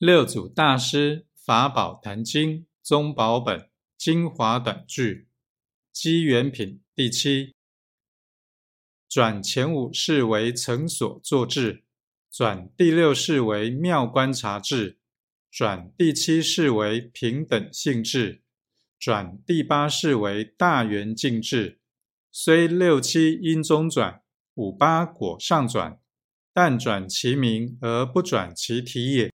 六祖大师《法宝坛经》宗宝本精华短句，机缘品第七。转前五世为成所作智，转第六世为妙观察智，转第七世为平等性智，转第八世为大圆净智。虽六七因中转，五八果上转，但转其名而不转其体也。